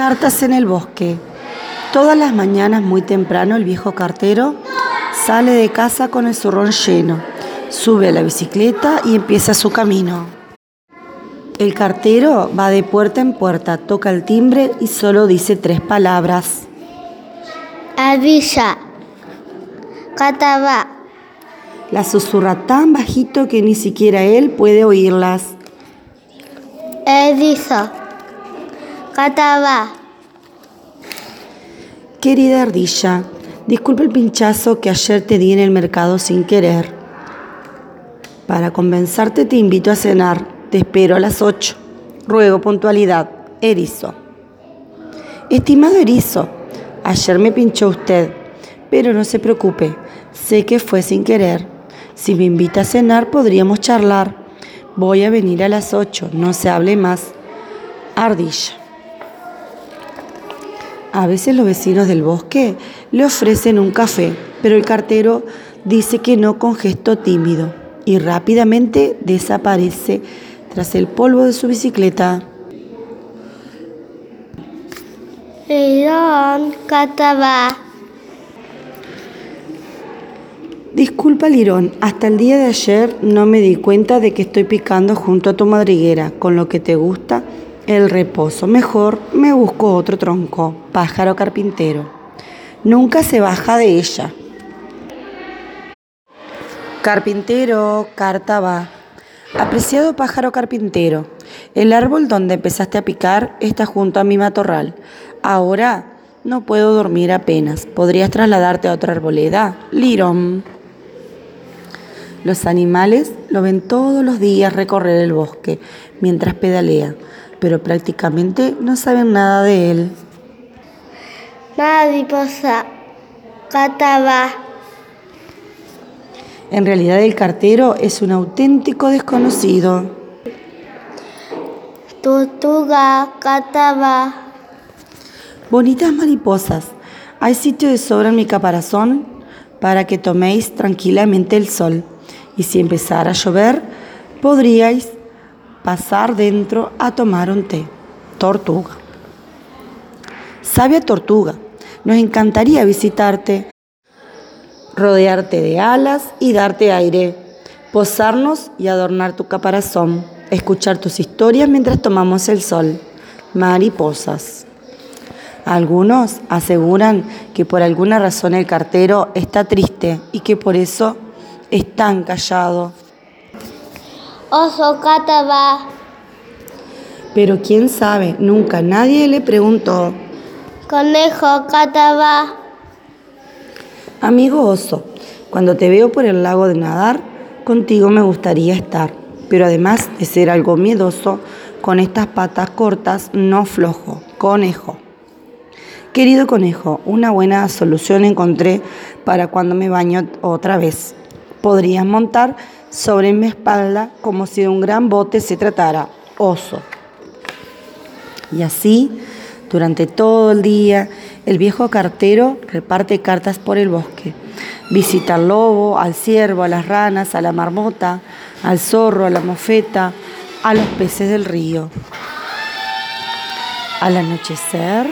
Cartas en el bosque. Todas las mañanas muy temprano el viejo cartero sale de casa con el zurrón lleno, sube a la bicicleta y empieza su camino. El cartero va de puerta en puerta, toca el timbre y solo dice tres palabras. Avisa. Cataba. La susurra tan bajito que ni siquiera él puede oírlas. Edisa. Querida ardilla, disculpa el pinchazo que ayer te di en el mercado sin querer. Para convencerte te invito a cenar. Te espero a las 8. Ruego puntualidad. Erizo. Estimado Erizo, ayer me pinchó usted, pero no se preocupe. Sé que fue sin querer. Si me invita a cenar podríamos charlar. Voy a venir a las 8. No se hable más. Ardilla. A veces los vecinos del bosque le ofrecen un café, pero el cartero dice que no con gesto tímido y rápidamente desaparece tras el polvo de su bicicleta. Lirón. Cataba. Disculpa, Lirón, hasta el día de ayer no me di cuenta de que estoy picando junto a tu madriguera, con lo que te gusta el reposo. Mejor me busco otro tronco, pájaro carpintero. Nunca se baja de ella. Carpintero, carta va. Apreciado pájaro carpintero, el árbol donde empezaste a picar está junto a mi matorral. Ahora no puedo dormir apenas. ¿Podrías trasladarte a otra arboleda? Lirón. Los animales lo ven todos los días recorrer el bosque mientras pedalea, pero prácticamente no saben nada de él. Mariposa. Cataba. En realidad el cartero es un auténtico desconocido. Tortuga. Cataba. Bonitas mariposas, hay sitio de sobra en mi caparazón para que toméis tranquilamente el sol. Y si empezara a llover, podríais pasar dentro a tomar un té. Tortuga. Sabia tortuga, nos encantaría visitarte, rodearte de alas y darte aire, posarnos y adornar tu caparazón, escuchar tus historias mientras tomamos el sol. Mariposas. Algunos aseguran que por alguna razón el cartero está triste y que por eso es tan callado. Oso. Cataba. Pero quién sabe, nunca nadie le preguntó. Conejo. Cataba. Amigo oso, cuando te veo por el lago de nadar, contigo me gustaría estar. Pero además de ser algo miedoso, con estas patas cortas no flojo. Conejo. Querido conejo, una buena solución encontré para cuando me baño otra vez. Podrías montar sobre mi espalda como si de un gran bote se tratara. Oso. Y así, durante todo el día, el viejo cartero reparte cartas por el bosque. Visita al lobo, al ciervo, a las ranas, a la marmota, al zorro, a la mofeta, a los peces del río. Al anochecer,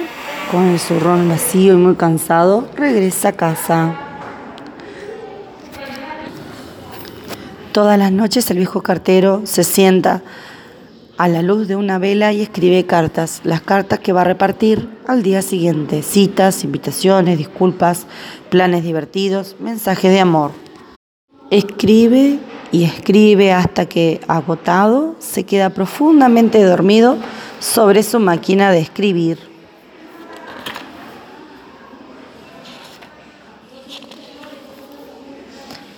con el zurrón vacío y muy cansado, regresa a casa. Todas las noches el viejo cartero se sienta a la luz de una vela y escribe cartas, las cartas que va a repartir al día siguiente, citas, invitaciones, disculpas, planes divertidos, mensajes de amor. Escribe y escribe hasta que, agotado, se queda profundamente dormido sobre su máquina de escribir.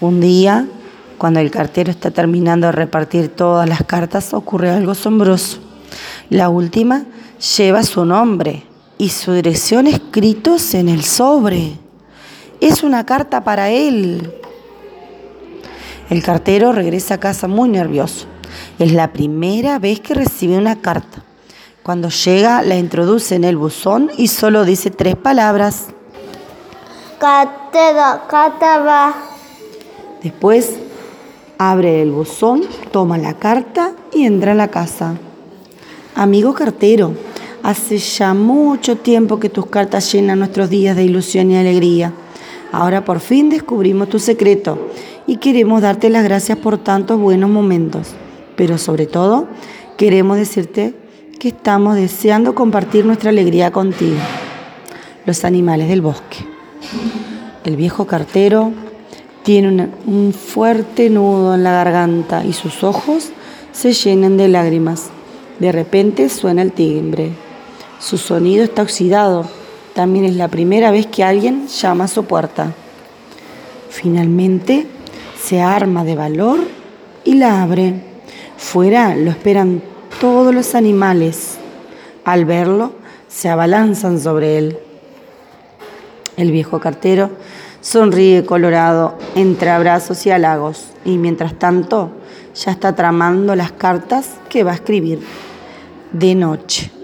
Un día, cuando el cartero está terminando de repartir todas las cartas, ocurre algo asombroso. La última lleva su nombre y su dirección escritos en el sobre. Es una carta para él. El cartero regresa a casa muy nervioso. Es la primera vez que recibe una carta. Cuando llega, la introduce en el buzón y solo dice tres palabras. Catero. Cataba. Después abre el buzón, toma la carta y entra a la casa. Amigo cartero, Hace ya mucho tiempo que tus cartas llenan nuestros días de ilusión y alegría. Ahora por fin descubrimos tu secreto y queremos darte las gracias por tantos buenos momentos. Pero sobre todo, queremos decirte que estamos deseando compartir nuestra alegría contigo. Los animales del bosque. El viejo cartero tiene un fuerte nudo en la garganta y sus ojos se llenan de lágrimas. De repente suena el timbre. Su sonido está oxidado. También es la primera vez que alguien llama a su puerta. Finalmente se arma de valor y la abre. Fuera lo esperan todos los animales. Al verlo, se abalanzan sobre él. El viejo cartero sonríe colorado entre abrazos y halagos y mientras tanto ya está tramando las cartas que va a escribir de noche.